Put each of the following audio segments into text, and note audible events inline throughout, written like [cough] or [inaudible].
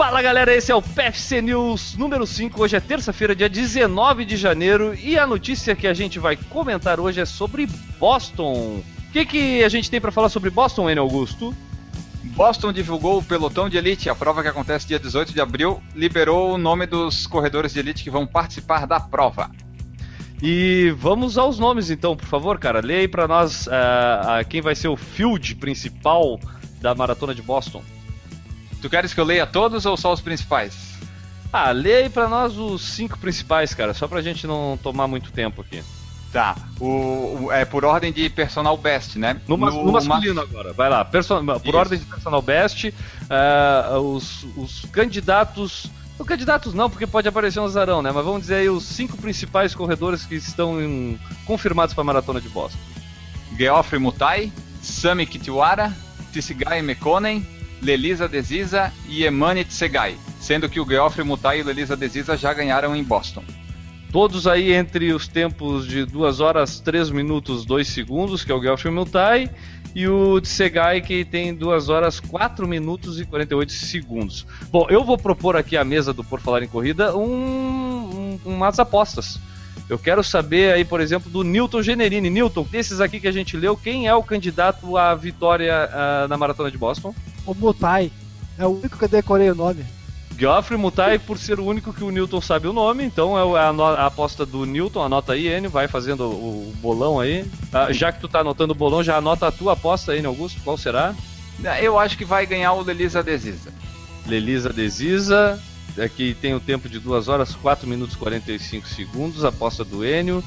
Fala galera, esse é o PFC News número 5. Hoje é terça-feira, dia 19 de janeiro, e a notícia que a gente vai comentar hoje é sobre Boston. O que, que a gente tem para falar sobre Boston, Enio Augusto? Boston divulgou o pelotão de elite, a prova que acontece dia 18 de abril, liberou o nome dos corredores de elite que vão participar da prova. E vamos aos nomes então, por favor, cara. Leia aí para nós uh, uh, quem vai ser o field principal da maratona de Boston. Tu queres que eu leia todos ou só os principais? Ah, leia aí pra nós os cinco principais, cara, só pra gente não tomar muito tempo aqui. Tá, o, o é por ordem de personal best, né? No, no, no masculino ma... agora, vai lá. Person... Por Isso. ordem de personal best, uh, os, os candidatos. Os candidatos não, porque pode aparecer um azarão, né? Mas vamos dizer aí os cinco principais corredores que estão em... confirmados para a maratona de Boston: Geoffrey Mutai, Sami Kitiwara, Tissigai Mekonen, Lelisa Desisa e Emani Tsegai, sendo que o Geoffrey Mutai e Lelisa Desisa já ganharam em Boston. Todos aí entre os tempos de 2 horas 3 minutos 2 segundos, que é o Geoffrey Mutai, e o Tsegai, que tem 2 horas 4 minutos e 48 segundos. Bom, eu vou propor aqui à mesa do Por Falar em Corrida um, um, umas apostas. Eu quero saber aí, por exemplo, do Newton Generini. Newton, desses aqui que a gente leu, quem é o candidato à vitória uh, na Maratona de Boston? O Mutai. É o único que eu decorei o nome. Geoffrey Mutai, por ser o único que o Newton sabe o nome, então é a, a aposta do Newton, anota aí, Enio, vai fazendo o, o bolão aí. Ah, já que tu tá anotando o bolão, já anota a tua aposta aí, Augusto, qual será? Eu acho que vai ganhar o Lelisa Desisa. Lelisa Desisa, aqui tem o tempo de 2 horas 4 minutos e 45 segundos, aposta do Enio.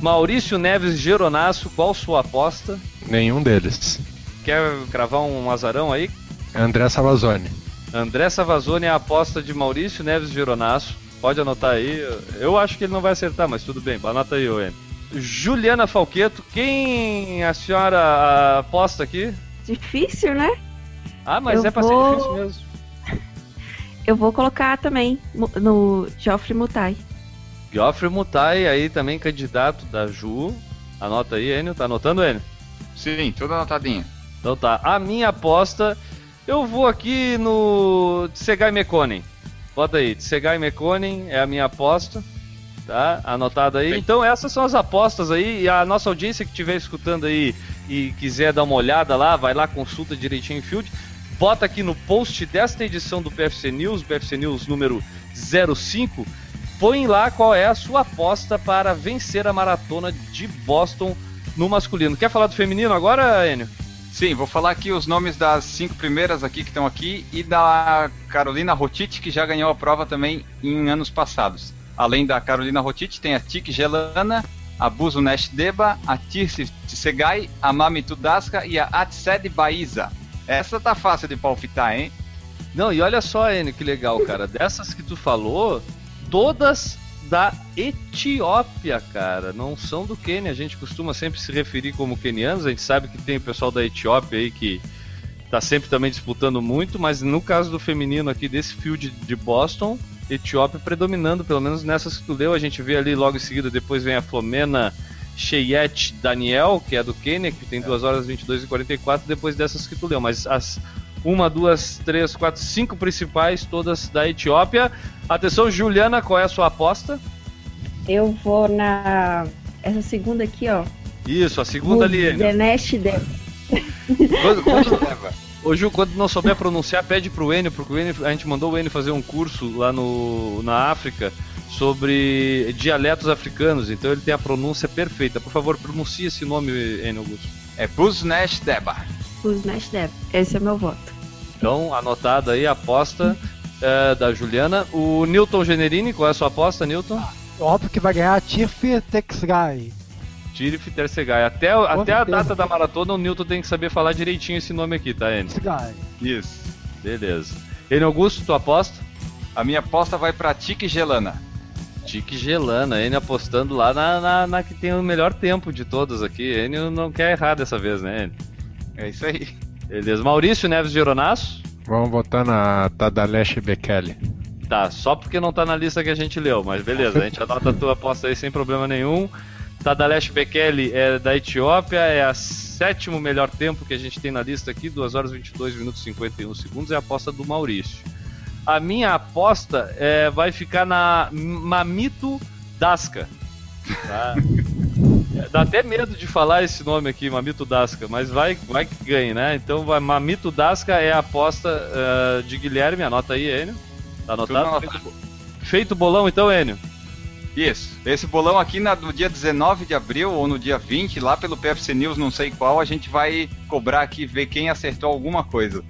Maurício Neves Geronasso, qual sua aposta? Nenhum deles. Quer cravar um azarão aí? André Savazone. André Savazone é a aposta de Maurício Neves Gironasso. Pode anotar aí. Eu acho que ele não vai acertar, mas tudo bem. Anota aí, N. Juliana Falqueto, quem a senhora aposta aqui? Difícil, né? Ah, mas Eu é pra vou... ser difícil mesmo. [laughs] Eu vou colocar também no Geoffrey Mutai. Geoffrey Mutai, aí também candidato da Ju. Anota aí, Enio. Tá anotando, Enio? Sim, tudo anotadinho. Então tá. A minha aposta eu vou aqui no Tsegai Mekonen. Bota aí, Tsegai Mekonen é a minha aposta. Tá? Anotado aí. Bem. Então essas são as apostas aí. E a nossa audiência que estiver escutando aí e quiser dar uma olhada lá, vai lá, consulta direitinho em Field. Bota aqui no post desta edição do PFC News, PFC News número 05. Põe lá qual é a sua aposta para vencer a maratona de Boston no masculino. Quer falar do feminino agora, Enio? Sim, vou falar aqui os nomes das cinco primeiras aqui que estão aqui e da Carolina Rotiti, que já ganhou a prova também em anos passados. Além da Carolina Rotiti, tem a Tik Gelana, a Buzo Nash Deba, a Tirce Tsegai, a Mami Tudaska e a Atsed Baiza. Essa tá fácil de palpitar, hein? Não, e olha só, Enio, que legal, cara. Dessas que tu falou, todas da Etiópia, cara. Não são do Quênia. A gente costuma sempre se referir como quenianos. A gente sabe que tem o pessoal da Etiópia aí que tá sempre também disputando muito, mas no caso do feminino aqui desse field de Boston, Etiópia predominando, pelo menos nessas que tu leu. A gente vê ali logo em seguida, depois vem a Flomena Cheyet Daniel, que é do Quênia, que tem 2 horas 22 e 44, depois dessas que tu leu. Mas as uma, duas, três, quatro, cinco principais, todas da Etiópia. Atenção, Juliana, qual é a sua aposta? Eu vou na. Essa segunda aqui, ó. Isso, a segunda ali. Denesh de... quando, quando, [laughs] Ô Ju, quando não souber pronunciar, pede pro Enio, porque o Enio, a gente mandou o Enio fazer um curso lá no, na África sobre dialetos africanos, então ele tem a pronúncia perfeita. Por favor, pronuncie esse nome, Enio Augusto. É Buznesh Deba. Buznesh Deba, esse é meu voto. Então, anotado aí a aposta é, da Juliana. O Newton Generini, qual é a sua aposta, Newton? Ah, óbvio que vai ganhar a Tirf Texgai. Tirf Texgai. Até, até a data da maratona, o Newton tem que saber falar direitinho esse nome aqui, tá, Enio? Texgai. Isso. Beleza. Enio Augusto, tua aposta? A minha aposta vai pra Tique Gelana. Tique Gelana, Enio apostando lá na, na, na, que tem o melhor tempo de todos aqui. Enio não quer errar dessa vez, né, Enio? É isso aí. Beleza. Maurício Neves Geronasso? Vamos votar na Tadalesh Bekele. Tá, só porque não tá na lista que a gente leu, mas beleza, a gente anota a tua aposta aí sem problema nenhum. Tadalesh Bekele é da Etiópia, é a sétimo melhor tempo que a gente tem na lista aqui, 2 horas 22 minutos e 51 segundos, é a aposta do Maurício. a minha aposta é, vai ficar na Mamito Dasca. Tá? [laughs] Dá até medo de falar esse nome aqui, Mamito Dasca, mas vai, vai que ganhe, né? Então, vai, Mamito Dasca é a aposta uh, de Guilherme. Anota aí, Enio. Tá anotado? Feito, feito o bolão, então, Enio. Isso. Esse bolão aqui na, no dia 19 de abril ou no dia 20, lá pelo PFC News, não sei qual, a gente vai cobrar aqui, ver quem acertou alguma coisa.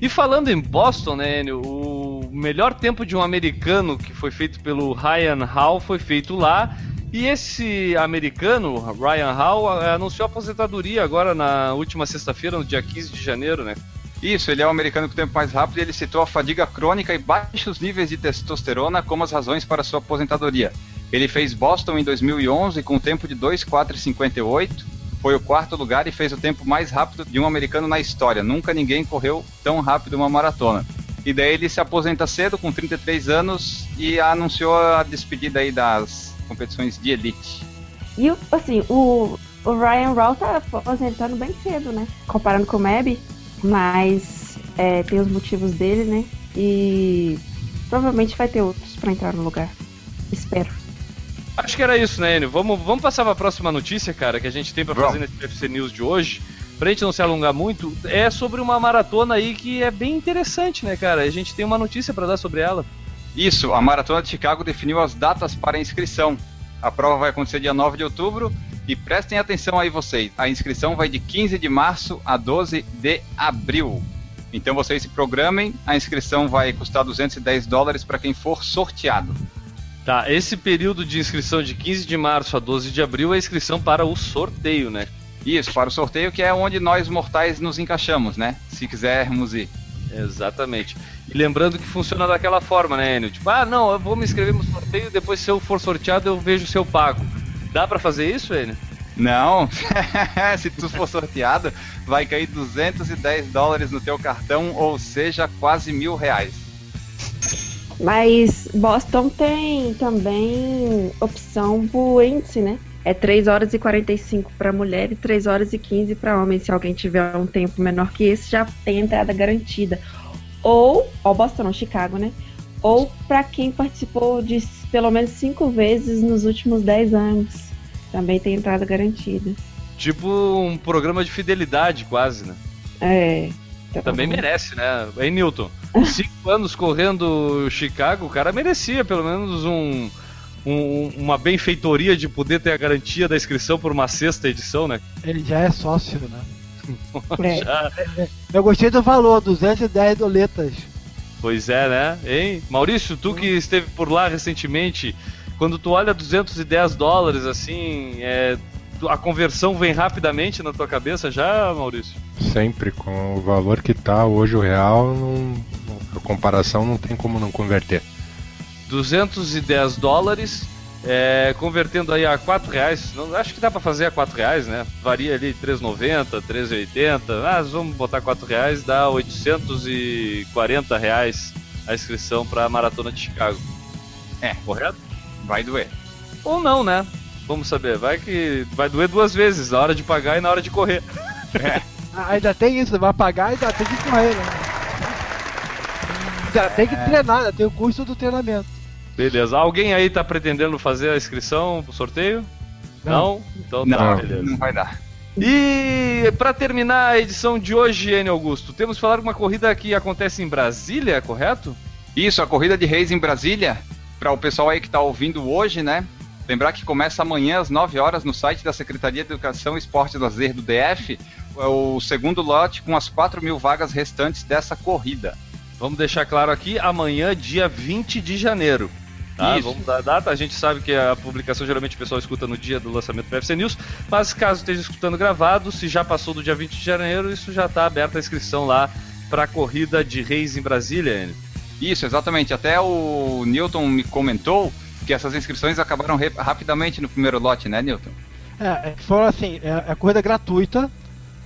E falando em Boston, né, Enio, o melhor tempo de um americano que foi feito pelo Ryan Hall foi feito lá. E esse americano, Ryan Hall, anunciou aposentadoria agora na última sexta-feira, no dia 15 de janeiro, né? Isso, ele é o americano com tempo mais rápido e ele citou a fadiga crônica e baixos níveis de testosterona como as razões para sua aposentadoria. Ele fez Boston em 2011 com um tempo de 2,458, foi o quarto lugar e fez o tempo mais rápido de um americano na história. Nunca ninguém correu tão rápido uma maratona. E daí ele se aposenta cedo, com 33 anos, e anunciou a despedida aí das competições de elite. E, assim, o, o Ryan Raw tá aposentando bem cedo, né? Comparando com o Meb, mas é, tem os motivos dele, né? E provavelmente vai ter outros para entrar no lugar. Espero. Acho que era isso, né, Enio? Vamos, vamos passar para a próxima notícia, cara, que a gente tem para fazer nesse UFC News de hoje. Pra gente não se alongar muito, é sobre uma maratona aí que é bem interessante, né, cara? A gente tem uma notícia para dar sobre ela. Isso, a Maratona de Chicago definiu as datas para a inscrição. A prova vai acontecer dia 9 de outubro e prestem atenção aí vocês. A inscrição vai de 15 de março a 12 de abril. Então vocês se programem, a inscrição vai custar 210 dólares para quem for sorteado. Tá, esse período de inscrição de 15 de março a 12 de abril é a inscrição para o sorteio, né? Isso, para o sorteio que é onde nós mortais nos encaixamos, né? Se quisermos ir. Exatamente. E lembrando que funciona daquela forma, né, Enio? Tipo, ah, não, eu vou me inscrever no sorteio, depois se eu for sorteado eu vejo se eu pago. Dá para fazer isso, Enio? Não, [laughs] se tu for sorteado, vai cair 210 dólares no teu cartão, ou seja, quase mil reais. Mas Boston tem também opção por índice, né? É 3 horas e 45 para mulher e 3 horas e 15 para homem. Se alguém tiver um tempo menor que esse, já tem entrada garantida. Ou, ó, Boston não, Chicago, né? Ou para quem participou de pelo menos 5 vezes nos últimos 10 anos. Também tem entrada garantida. Tipo um programa de fidelidade, quase, né? É. Tá Também bom. merece, né? Hein, Newton? [laughs] Cinco anos correndo Chicago, o cara merecia pelo menos um, um, uma benfeitoria de poder ter a garantia da inscrição por uma sexta edição, né? Ele já é sócio, né? É. [laughs] já... Eu gostei do valor, 210 doletas. Pois é, né? Hein? Maurício, tu que esteve por lá recentemente, quando tu olha 210 dólares assim, é, a conversão vem rapidamente na tua cabeça já, Maurício? Sempre, com o valor que tá hoje o real, não, a comparação não tem como não converter. 210 dólares, é, convertendo aí a 4 reais, não, acho que dá para fazer a 4 reais, né? Varia ali 3,90, 3,80, mas vamos botar 4 reais, dá 840 reais a inscrição para a Maratona de Chicago. É, correto? Vai doer. Ou não, né? Vamos saber. Vai que vai doer duas vezes, na hora de pagar e na hora de correr. [laughs] É. Ah, ainda tem isso, vai pagar e ainda tem que correr, né? Ainda tem que é. treinar, ainda tem o custo do treinamento. Beleza. Alguém aí tá pretendendo fazer a inscrição pro sorteio? Não? não? Então tá, não, beleza. Não vai dar. E para terminar a edição de hoje, N. Augusto, temos que falar de uma corrida que acontece em Brasília, correto? Isso, a corrida de reis em Brasília. Para o pessoal aí que está ouvindo hoje, né? Lembrar que começa amanhã às 9 horas no site da Secretaria de Educação, Esporte e Lazer do DF, é o segundo lote com as 4 mil vagas restantes dessa corrida. Vamos deixar claro aqui, amanhã, dia 20 de janeiro. Tá? Isso. Vamos dar a data. A gente sabe que a publicação geralmente o pessoal escuta no dia do lançamento do UFC News, mas caso esteja escutando gravado, se já passou do dia 20 de janeiro, isso já está aberta a inscrição lá para a corrida de Reis em Brasília. Isso, exatamente. Até o Newton me comentou que essas inscrições acabaram rapidamente no primeiro lote, né, Newton? É, foram assim, é, a corrida gratuita,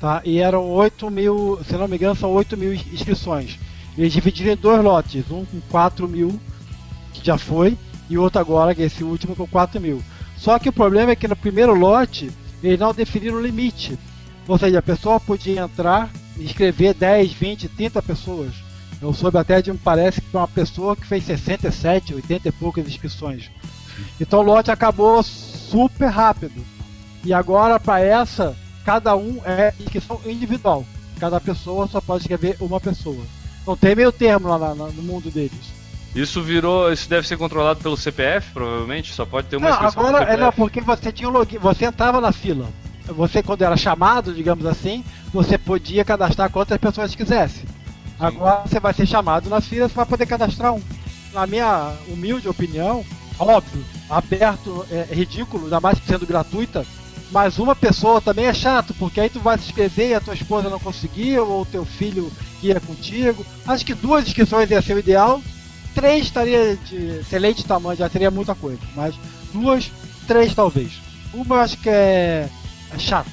tá? E eram 8 mil, se não me engano, são 8 mil inscrições. Eles dividiram em dois lotes, um com 4 mil, que já foi, e outro agora, que é esse último, com 4 mil. Só que o problema é que no primeiro lote, eles não definiram o limite. Ou seja, a pessoa podia entrar e inscrever 10, 20, 30 pessoas. Eu soube até de, parece que uma pessoa que fez 67, 80 e poucas inscrições. Então o lote acabou super rápido. E agora para essa, cada um é inscrição individual. Cada pessoa só pode escrever uma pessoa. Não tem meio termo lá no mundo deles. Isso virou. Isso deve ser controlado pelo CPF, provavelmente? Só pode ter uma não, agora é não, porque você tinha um login, você entrava na fila. Você, quando era chamado, digamos assim, você podia cadastrar quantas pessoas quisesse. Agora você vai ser chamado na fila, você vai poder cadastrar um. Na minha humilde opinião, óbvio, aberto é ridículo, ainda mais sendo gratuita, mas uma pessoa também é chato, porque aí tu vai se inscrever e a tua esposa não conseguiu, ou teu filho que ia contigo. Acho que duas inscrições ia ser o ideal, três estaria de excelente tamanho, já seria muita coisa, mas duas, três talvez. Uma acho que é, é chato.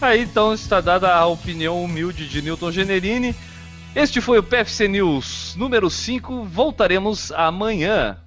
Aí então está dada a opinião humilde de Newton Generini. Este foi o PFC News número 5. Voltaremos amanhã.